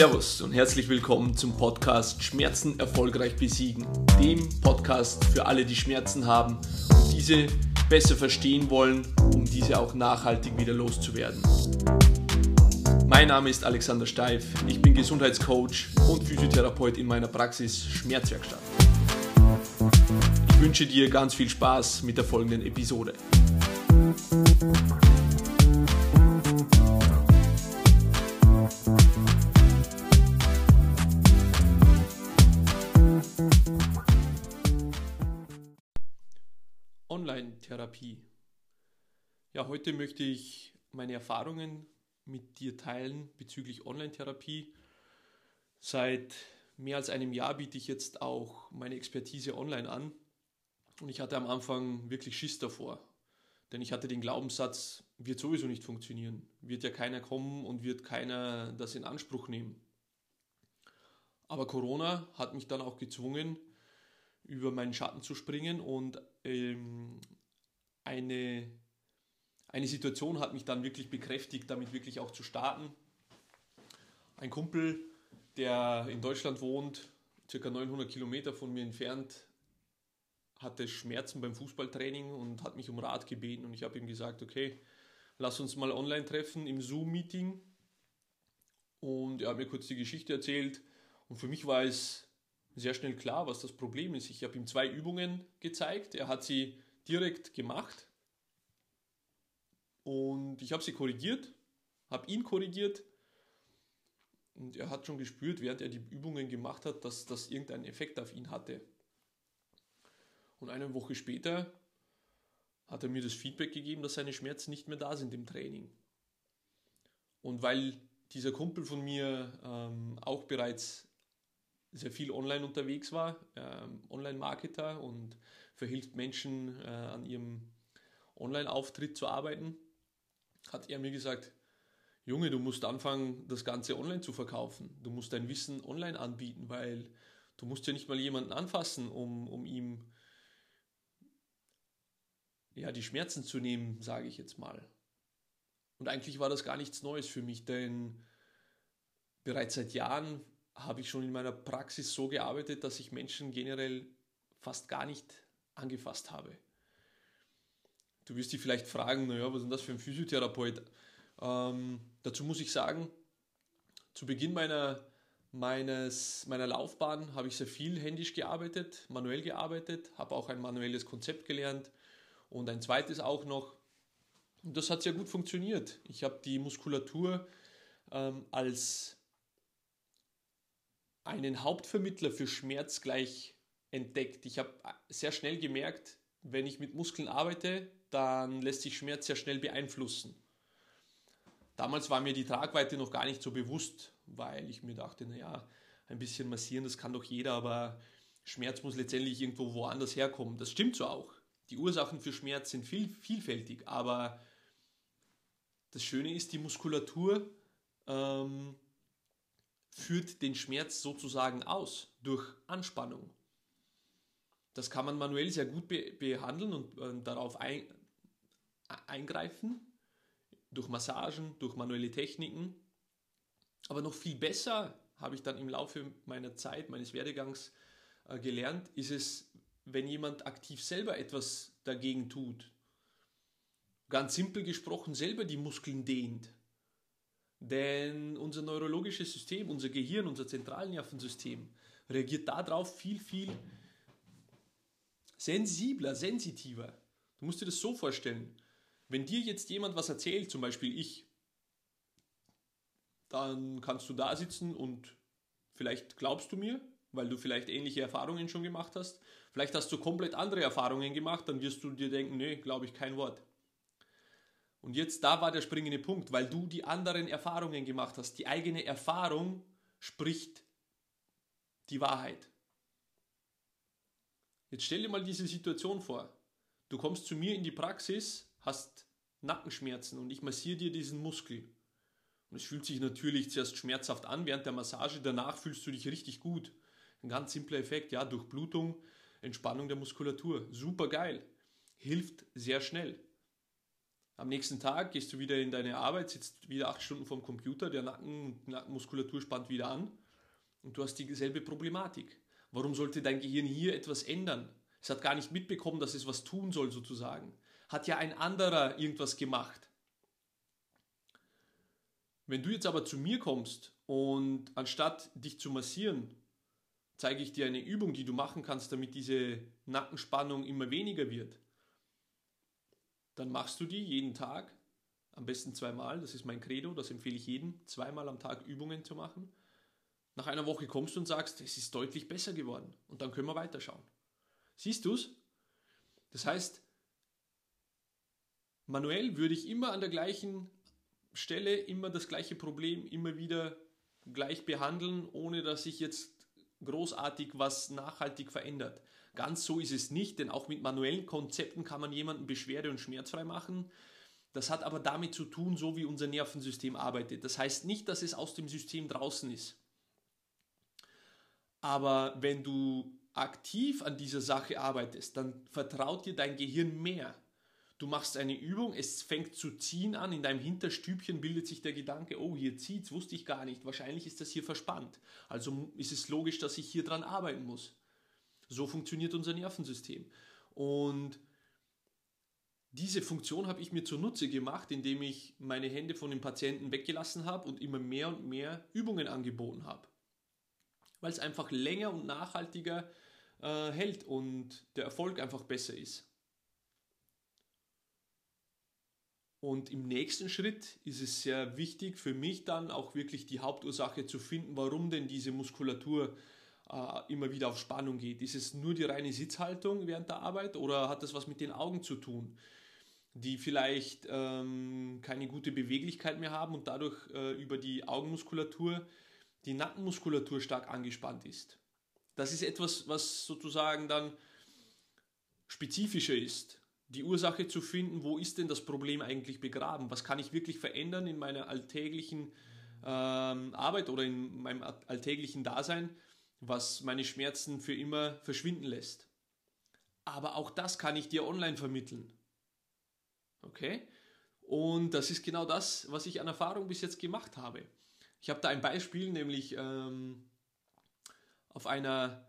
Servus und herzlich willkommen zum Podcast Schmerzen erfolgreich besiegen, dem Podcast für alle, die Schmerzen haben und diese besser verstehen wollen, um diese auch nachhaltig wieder loszuwerden. Mein Name ist Alexander Steif, ich bin Gesundheitscoach und Physiotherapeut in meiner Praxis Schmerzwerkstatt. Ich wünsche dir ganz viel Spaß mit der folgenden Episode. Online-Therapie. Ja, heute möchte ich meine Erfahrungen mit dir teilen bezüglich Online-Therapie. Seit mehr als einem Jahr biete ich jetzt auch meine Expertise online an und ich hatte am Anfang wirklich Schiss davor, denn ich hatte den Glaubenssatz, wird sowieso nicht funktionieren, wird ja keiner kommen und wird keiner das in Anspruch nehmen. Aber Corona hat mich dann auch gezwungen, über meinen Schatten zu springen und ähm, eine, eine Situation hat mich dann wirklich bekräftigt, damit wirklich auch zu starten. Ein Kumpel, der in Deutschland wohnt, circa 900 Kilometer von mir entfernt, hatte Schmerzen beim Fußballtraining und hat mich um Rat gebeten und ich habe ihm gesagt, okay, lass uns mal online treffen im Zoom-Meeting. Und er hat mir kurz die Geschichte erzählt und für mich war es sehr schnell klar, was das Problem ist. Ich habe ihm zwei Übungen gezeigt, er hat sie direkt gemacht und ich habe sie korrigiert, habe ihn korrigiert und er hat schon gespürt, während er die Übungen gemacht hat, dass das irgendeinen Effekt auf ihn hatte. Und eine Woche später hat er mir das Feedback gegeben, dass seine Schmerzen nicht mehr da sind im Training. Und weil dieser Kumpel von mir ähm, auch bereits sehr viel online unterwegs war, ähm, Online-Marketer und verhilft Menschen äh, an ihrem Online-Auftritt zu arbeiten, hat er mir gesagt, Junge, du musst anfangen, das Ganze online zu verkaufen. Du musst dein Wissen online anbieten, weil du musst ja nicht mal jemanden anfassen, um, um ihm ja, die Schmerzen zu nehmen, sage ich jetzt mal. Und eigentlich war das gar nichts Neues für mich, denn bereits seit Jahren habe ich schon in meiner Praxis so gearbeitet, dass ich Menschen generell fast gar nicht angefasst habe. Du wirst dich vielleicht fragen, naja, was ist denn das für ein Physiotherapeut? Ähm, dazu muss ich sagen, zu Beginn meiner, meines, meiner Laufbahn habe ich sehr viel händisch gearbeitet, manuell gearbeitet, habe auch ein manuelles Konzept gelernt und ein zweites auch noch. Und das hat sehr gut funktioniert. Ich habe die Muskulatur ähm, als einen Hauptvermittler für Schmerz gleich entdeckt. Ich habe sehr schnell gemerkt, wenn ich mit Muskeln arbeite, dann lässt sich Schmerz sehr schnell beeinflussen. Damals war mir die Tragweite noch gar nicht so bewusst, weil ich mir dachte, naja, ein bisschen massieren, das kann doch jeder, aber Schmerz muss letztendlich irgendwo woanders herkommen. Das stimmt so auch. Die Ursachen für Schmerz sind viel, vielfältig, aber das Schöne ist, die Muskulatur ähm, führt den Schmerz sozusagen aus durch Anspannung. Das kann man manuell sehr gut be behandeln und äh, darauf ein eingreifen, durch Massagen, durch manuelle Techniken. Aber noch viel besser habe ich dann im Laufe meiner Zeit, meines Werdegangs äh, gelernt, ist es, wenn jemand aktiv selber etwas dagegen tut. Ganz simpel gesprochen, selber die Muskeln dehnt. Denn unser neurologisches System, unser Gehirn, unser Zentralnervensystem reagiert darauf viel, viel sensibler, sensitiver. Du musst dir das so vorstellen. Wenn dir jetzt jemand was erzählt, zum Beispiel ich, dann kannst du da sitzen und vielleicht glaubst du mir, weil du vielleicht ähnliche Erfahrungen schon gemacht hast. Vielleicht hast du komplett andere Erfahrungen gemacht, dann wirst du dir denken, nee, glaube ich kein Wort. Und jetzt da war der springende Punkt, weil du die anderen Erfahrungen gemacht hast. Die eigene Erfahrung spricht die Wahrheit. Jetzt stell dir mal diese Situation vor. Du kommst zu mir in die Praxis, hast Nackenschmerzen und ich massiere dir diesen Muskel. Und es fühlt sich natürlich zuerst schmerzhaft an während der Massage, danach fühlst du dich richtig gut. Ein ganz simpler Effekt, ja, Durchblutung, Entspannung der Muskulatur. Super geil. Hilft sehr schnell. Am nächsten Tag gehst du wieder in deine Arbeit, sitzt wieder acht Stunden vorm Computer, der Nacken, die Nackenmuskulatur spannt wieder an und du hast dieselbe Problematik. Warum sollte dein Gehirn hier etwas ändern? Es hat gar nicht mitbekommen, dass es was tun soll, sozusagen. Hat ja ein anderer irgendwas gemacht. Wenn du jetzt aber zu mir kommst und anstatt dich zu massieren, zeige ich dir eine Übung, die du machen kannst, damit diese Nackenspannung immer weniger wird, dann machst du die jeden Tag, am besten zweimal, das ist mein Credo, das empfehle ich jedem, zweimal am Tag Übungen zu machen. Nach einer Woche kommst du und sagst, es ist deutlich besser geworden und dann können wir weiterschauen. Siehst du es? Das heißt, manuell würde ich immer an der gleichen Stelle immer das gleiche Problem immer wieder gleich behandeln, ohne dass sich jetzt großartig was nachhaltig verändert. Ganz so ist es nicht, denn auch mit manuellen Konzepten kann man jemanden beschwerde- und schmerzfrei machen. Das hat aber damit zu tun, so wie unser Nervensystem arbeitet. Das heißt nicht, dass es aus dem System draußen ist. Aber wenn du aktiv an dieser Sache arbeitest, dann vertraut dir dein Gehirn mehr. Du machst eine Übung, es fängt zu ziehen an, in deinem Hinterstübchen bildet sich der Gedanke, oh, hier zieht's, wusste ich gar nicht, wahrscheinlich ist das hier verspannt. Also ist es logisch, dass ich hier dran arbeiten muss. So funktioniert unser Nervensystem. Und diese Funktion habe ich mir zunutze gemacht, indem ich meine Hände von den Patienten weggelassen habe und immer mehr und mehr Übungen angeboten habe. Weil es einfach länger und nachhaltiger äh, hält und der Erfolg einfach besser ist. Und im nächsten Schritt ist es sehr wichtig für mich dann auch wirklich die Hauptursache zu finden, warum denn diese Muskulatur äh, immer wieder auf Spannung geht. Ist es nur die reine Sitzhaltung während der Arbeit oder hat das was mit den Augen zu tun, die vielleicht ähm, keine gute Beweglichkeit mehr haben und dadurch äh, über die Augenmuskulatur die Nackenmuskulatur stark angespannt ist. Das ist etwas, was sozusagen dann spezifischer ist die Ursache zu finden, wo ist denn das Problem eigentlich begraben? Was kann ich wirklich verändern in meiner alltäglichen ähm, Arbeit oder in meinem alltäglichen Dasein, was meine Schmerzen für immer verschwinden lässt? Aber auch das kann ich dir online vermitteln. Okay? Und das ist genau das, was ich an Erfahrung bis jetzt gemacht habe. Ich habe da ein Beispiel, nämlich ähm, auf einer,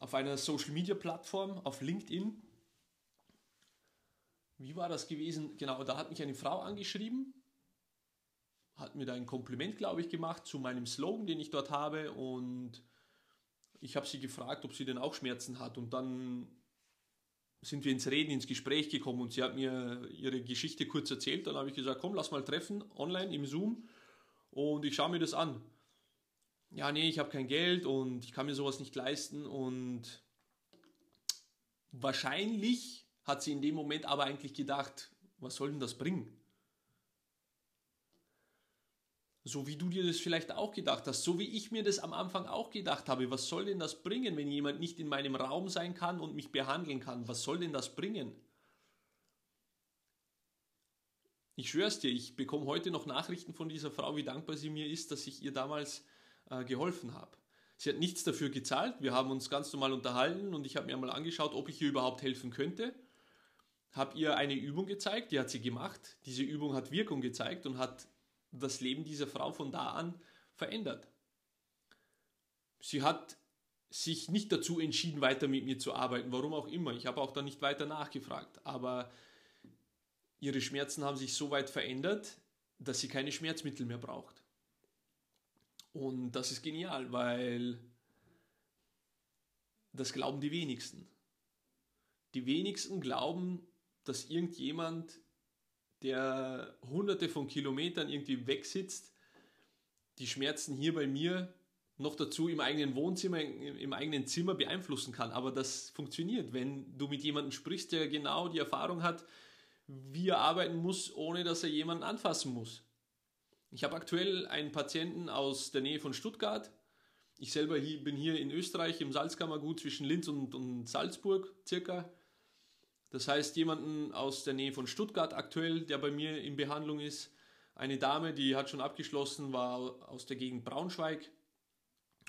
auf einer Social Media Plattform, auf LinkedIn, wie war das gewesen? Genau, da hat mich eine Frau angeschrieben, hat mir da ein Kompliment, glaube ich, gemacht zu meinem Slogan, den ich dort habe. Und ich habe sie gefragt, ob sie denn auch Schmerzen hat. Und dann sind wir ins Reden, ins Gespräch gekommen. Und sie hat mir ihre Geschichte kurz erzählt. Dann habe ich gesagt, komm, lass mal treffen, online im Zoom und ich schaue mir das an. Ja, nee, ich habe kein Geld und ich kann mir sowas nicht leisten und wahrscheinlich hat sie in dem Moment aber eigentlich gedacht, was soll denn das bringen? So wie du dir das vielleicht auch gedacht hast, so wie ich mir das am Anfang auch gedacht habe, was soll denn das bringen, wenn jemand nicht in meinem Raum sein kann und mich behandeln kann? Was soll denn das bringen? Ich schwör's dir, ich bekomme heute noch Nachrichten von dieser Frau, wie dankbar sie mir ist, dass ich ihr damals äh, geholfen habe. Sie hat nichts dafür gezahlt, wir haben uns ganz normal unterhalten und ich habe mir mal angeschaut, ob ich ihr überhaupt helfen könnte habe ihr eine Übung gezeigt, die hat sie gemacht. Diese Übung hat Wirkung gezeigt und hat das Leben dieser Frau von da an verändert. Sie hat sich nicht dazu entschieden, weiter mit mir zu arbeiten, warum auch immer. Ich habe auch da nicht weiter nachgefragt. Aber ihre Schmerzen haben sich so weit verändert, dass sie keine Schmerzmittel mehr braucht. Und das ist genial, weil das glauben die wenigsten. Die wenigsten glauben, dass irgendjemand, der hunderte von Kilometern irgendwie wegsitzt, die Schmerzen hier bei mir noch dazu im eigenen Wohnzimmer, im eigenen Zimmer beeinflussen kann. Aber das funktioniert, wenn du mit jemandem sprichst, der genau die Erfahrung hat, wie er arbeiten muss, ohne dass er jemanden anfassen muss. Ich habe aktuell einen Patienten aus der Nähe von Stuttgart. Ich selber hier, bin hier in Österreich im Salzkammergut zwischen Linz und, und Salzburg circa. Das heißt, jemanden aus der Nähe von Stuttgart aktuell, der bei mir in Behandlung ist, eine Dame, die hat schon abgeschlossen, war aus der Gegend Braunschweig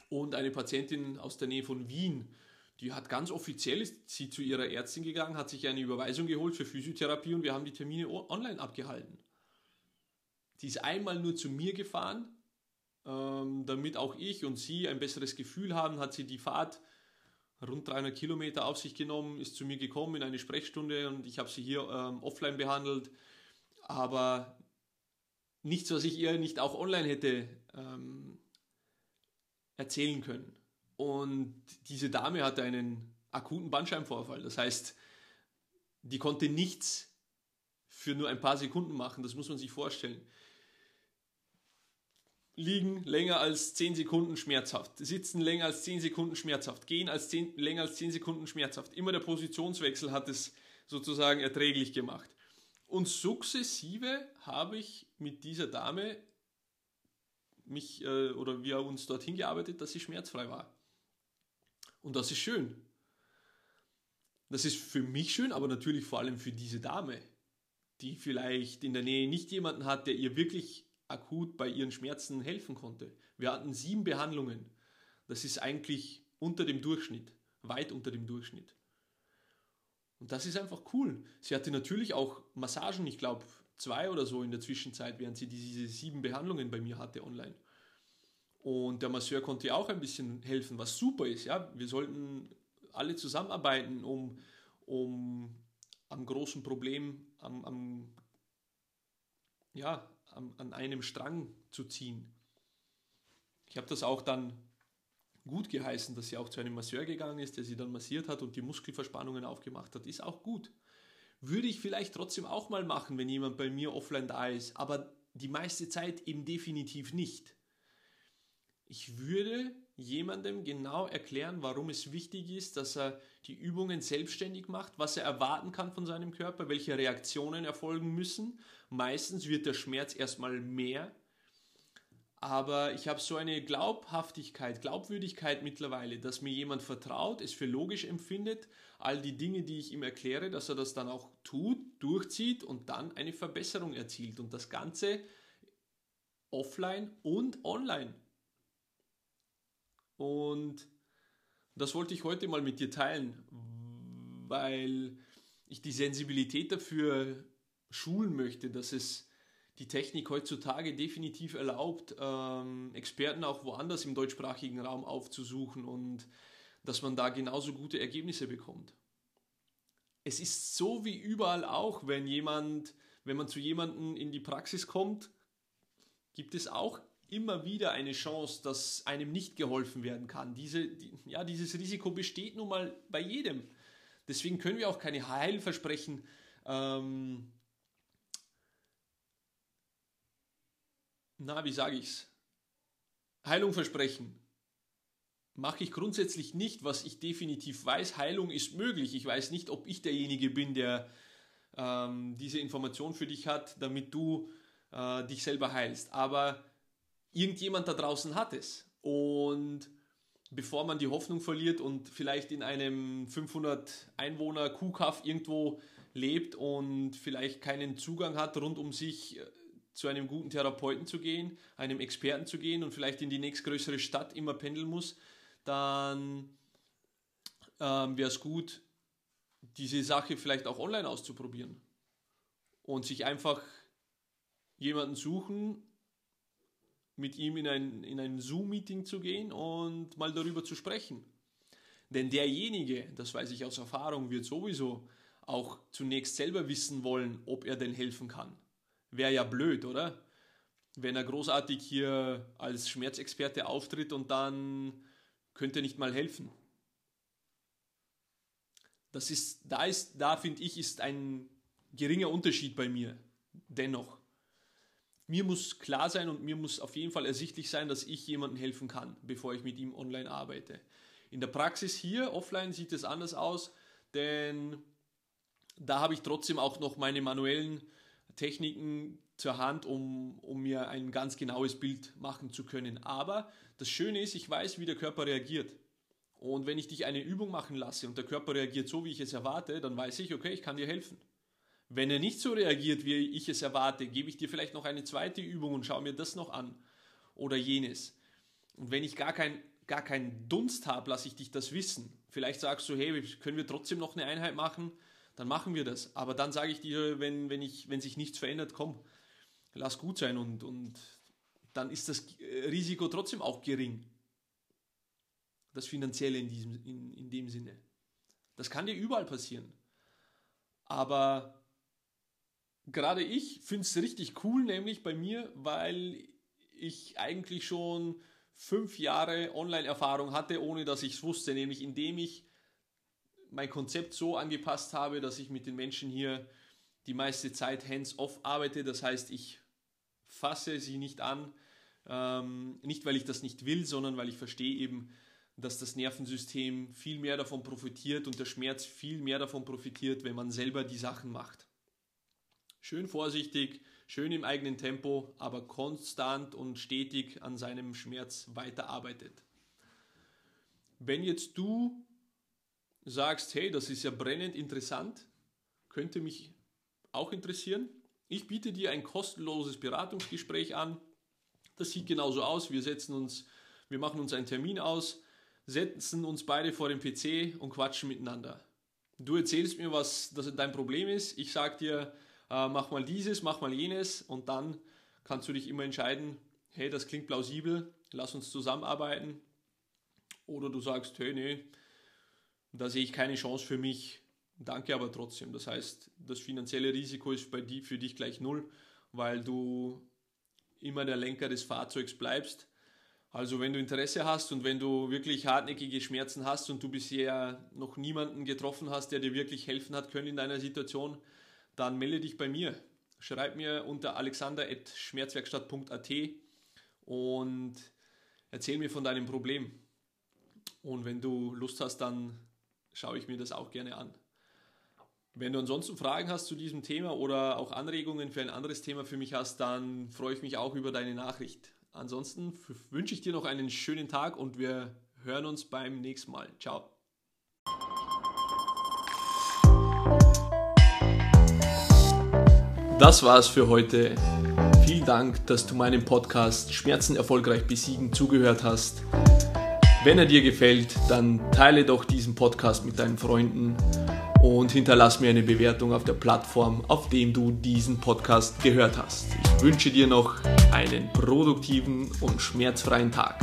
und eine Patientin aus der Nähe von Wien, Die hat ganz offiziell, ist sie zu ihrer Ärztin gegangen, hat sich eine Überweisung geholt für Physiotherapie und wir haben die Termine online abgehalten. Sie ist einmal nur zu mir gefahren, ähm, damit auch ich und sie ein besseres Gefühl haben, hat sie die Fahrt rund 300 Kilometer auf sich genommen, ist zu mir gekommen in eine Sprechstunde und ich habe sie hier ähm, offline behandelt. Aber nichts, was ich ihr nicht auch online hätte ähm, erzählen können. Und diese Dame hatte einen akuten Bandscheibenvorfall. Das heißt, die konnte nichts für nur ein paar Sekunden machen. Das muss man sich vorstellen. Liegen länger als 10 Sekunden schmerzhaft. Sitzen länger als 10 Sekunden schmerzhaft. Gehen als 10, länger als 10 Sekunden schmerzhaft. Immer der Positionswechsel hat es sozusagen erträglich gemacht. Und sukzessive habe ich mit dieser Dame mich äh, oder wir uns dorthin gearbeitet, dass sie schmerzfrei war. Und das ist schön. Das ist für mich schön, aber natürlich vor allem für diese Dame, die vielleicht in der Nähe nicht jemanden hat, der ihr wirklich akut bei ihren Schmerzen helfen konnte. Wir hatten sieben Behandlungen. Das ist eigentlich unter dem Durchschnitt, weit unter dem Durchschnitt. Und das ist einfach cool. Sie hatte natürlich auch Massagen, ich glaube zwei oder so in der Zwischenzeit, während sie diese sieben Behandlungen bei mir hatte online. Und der Masseur konnte auch ein bisschen helfen, was super ist. Ja? Wir sollten alle zusammenarbeiten, um, um am großen Problem, am, am, ja, am, an einem Strang zu ziehen. Ich habe das auch dann gut geheißen, dass sie auch zu einem Masseur gegangen ist, der sie dann massiert hat und die Muskelverspannungen aufgemacht hat. Ist auch gut. Würde ich vielleicht trotzdem auch mal machen, wenn jemand bei mir offline da ist, aber die meiste Zeit eben definitiv nicht. Ich würde jemandem genau erklären, warum es wichtig ist, dass er die Übungen selbstständig macht, was er erwarten kann von seinem Körper, welche Reaktionen erfolgen müssen. Meistens wird der Schmerz erstmal mehr, aber ich habe so eine Glaubhaftigkeit, Glaubwürdigkeit mittlerweile, dass mir jemand vertraut, es für logisch empfindet, all die Dinge, die ich ihm erkläre, dass er das dann auch tut, durchzieht und dann eine Verbesserung erzielt. Und das Ganze offline und online. Und das wollte ich heute mal mit dir teilen, weil ich die Sensibilität dafür schulen möchte, dass es die Technik heutzutage definitiv erlaubt, ähm, Experten auch woanders im deutschsprachigen Raum aufzusuchen und dass man da genauso gute Ergebnisse bekommt. Es ist so wie überall auch, wenn jemand, wenn man zu jemandem in die Praxis kommt, gibt es auch immer wieder eine Chance, dass einem nicht geholfen werden kann. Diese, die, ja, dieses Risiko besteht nun mal bei jedem. Deswegen können wir auch keine Heilversprechen ähm, na, wie sage ich's? Heilung versprechen. Mache ich grundsätzlich nicht, was ich definitiv weiß. Heilung ist möglich. Ich weiß nicht, ob ich derjenige bin, der ähm, diese Information für dich hat, damit du äh, dich selber heilst. Aber irgendjemand da draußen hat es. Und bevor man die Hoffnung verliert und vielleicht in einem 500 Einwohner Kuhkaff irgendwo lebt und vielleicht keinen Zugang hat, rund um sich äh, zu einem guten Therapeuten zu gehen, einem Experten zu gehen und vielleicht in die nächstgrößere Stadt immer pendeln muss, dann ähm, wäre es gut, diese Sache vielleicht auch online auszuprobieren und sich einfach jemanden suchen, mit ihm in ein, in ein Zoom-Meeting zu gehen und mal darüber zu sprechen. Denn derjenige, das weiß ich aus Erfahrung, wird sowieso auch zunächst selber wissen wollen, ob er denn helfen kann. Wäre ja blöd, oder? Wenn er großartig hier als Schmerzexperte auftritt und dann könnte nicht mal helfen. Das ist, da ist, da finde ich, ist ein geringer Unterschied bei mir. Dennoch mir muss klar sein und mir muss auf jeden Fall ersichtlich sein, dass ich jemandem helfen kann, bevor ich mit ihm online arbeite. In der Praxis hier, offline, sieht es anders aus, denn da habe ich trotzdem auch noch meine manuellen Techniken zur Hand, um, um mir ein ganz genaues Bild machen zu können. Aber das Schöne ist, ich weiß, wie der Körper reagiert. Und wenn ich dich eine Übung machen lasse und der Körper reagiert so, wie ich es erwarte, dann weiß ich, okay, ich kann dir helfen. Wenn er nicht so reagiert, wie ich es erwarte, gebe ich dir vielleicht noch eine zweite Übung und schaue mir das noch an oder jenes. Und wenn ich gar kein gar keinen Dunst habe, lasse ich dich das wissen. Vielleicht sagst du, hey, können wir trotzdem noch eine Einheit machen? Dann machen wir das. Aber dann sage ich dir, wenn, wenn, ich, wenn sich nichts verändert, komm, lass gut sein und, und dann ist das Risiko trotzdem auch gering. Das Finanzielle in, diesem, in, in dem Sinne. Das kann dir überall passieren. Aber gerade ich finde es richtig cool, nämlich bei mir, weil ich eigentlich schon fünf Jahre Online-Erfahrung hatte, ohne dass ich es wusste, nämlich indem ich mein Konzept so angepasst habe, dass ich mit den Menschen hier die meiste Zeit hands-off arbeite. Das heißt, ich fasse sie nicht an, ähm, nicht weil ich das nicht will, sondern weil ich verstehe eben, dass das Nervensystem viel mehr davon profitiert und der Schmerz viel mehr davon profitiert, wenn man selber die Sachen macht. Schön vorsichtig, schön im eigenen Tempo, aber konstant und stetig an seinem Schmerz weiterarbeitet. Wenn jetzt du sagst, hey, das ist ja brennend interessant, könnte mich auch interessieren, ich biete dir ein kostenloses Beratungsgespräch an. Das sieht genauso aus. Wir setzen uns, wir machen uns einen Termin aus, setzen uns beide vor dem PC und quatschen miteinander. Du erzählst mir, was das dein Problem ist. Ich sage dir, äh, mach mal dieses, mach mal jenes und dann kannst du dich immer entscheiden, hey, das klingt plausibel, lass uns zusammenarbeiten. Oder du sagst, hey, nee, da sehe ich keine Chance für mich, danke aber trotzdem. Das heißt, das finanzielle Risiko ist bei die, für dich gleich null, weil du immer der Lenker des Fahrzeugs bleibst. Also wenn du Interesse hast und wenn du wirklich hartnäckige Schmerzen hast und du bisher noch niemanden getroffen hast, der dir wirklich helfen hat können in deiner Situation, dann melde dich bei mir. Schreib mir unter alexander.schmerzwerkstatt.at und erzähl mir von deinem Problem. Und wenn du Lust hast, dann schaue ich mir das auch gerne an. Wenn du ansonsten Fragen hast zu diesem Thema oder auch Anregungen für ein anderes Thema für mich hast, dann freue ich mich auch über deine Nachricht. Ansonsten wünsche ich dir noch einen schönen Tag und wir hören uns beim nächsten Mal. Ciao. Das war's für heute. Vielen Dank, dass du meinem Podcast Schmerzen erfolgreich besiegen zugehört hast. Wenn er dir gefällt, dann teile doch diesen Podcast mit deinen Freunden und hinterlass mir eine Bewertung auf der Plattform, auf dem du diesen Podcast gehört hast. Ich wünsche dir noch einen produktiven und schmerzfreien Tag.